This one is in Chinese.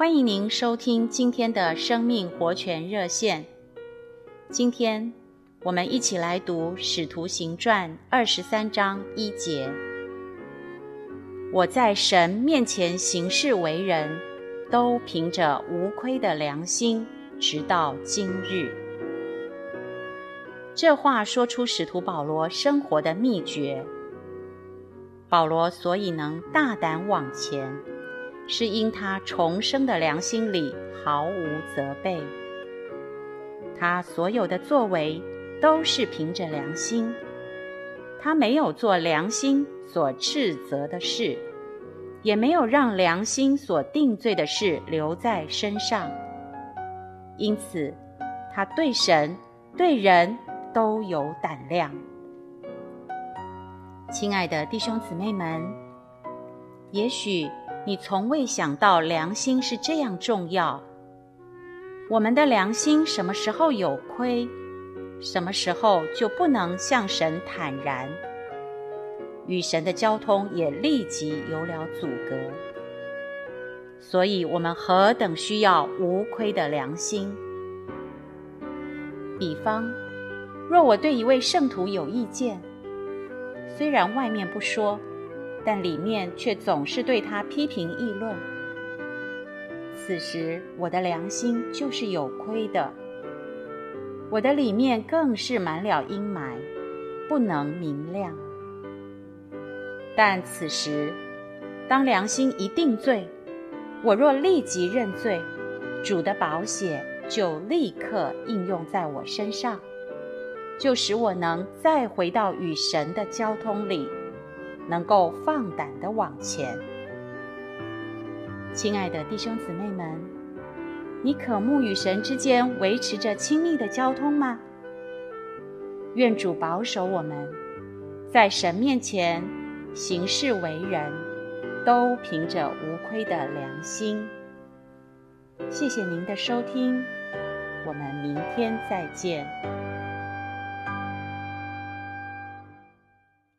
欢迎您收听今天的生命活泉热线。今天我们一起来读《使徒行传》二十三章一节。我在神面前行事为人，都凭着无亏的良心，直到今日。这话说出使徒保罗生活的秘诀。保罗所以能大胆往前，是因他重生的良心里毫无责备。他所有的作为都是凭着良心，他没有做良心所斥责的事，也没有让良心所定罪的事留在身上。因此，他对神、对人都有胆量。亲爱的弟兄姊妹们，也许你从未想到良心是这样重要。我们的良心什么时候有亏，什么时候就不能向神坦然，与神的交通也立即有了阻隔。所以，我们何等需要无亏的良心！比方，若我对一位圣徒有意见，虽然外面不说，但里面却总是对他批评议论。此时我的良心就是有亏的，我的里面更是满了阴霾，不能明亮。但此时，当良心一定罪，我若立即认罪，主的宝血就立刻应用在我身上。就使我能再回到与神的交通里，能够放胆地往前。亲爱的弟兄姊妹们，你渴慕与神之间维持着亲密的交通吗？愿主保守我们，在神面前行事为人，都凭着无亏的良心。谢谢您的收听，我们明天再见。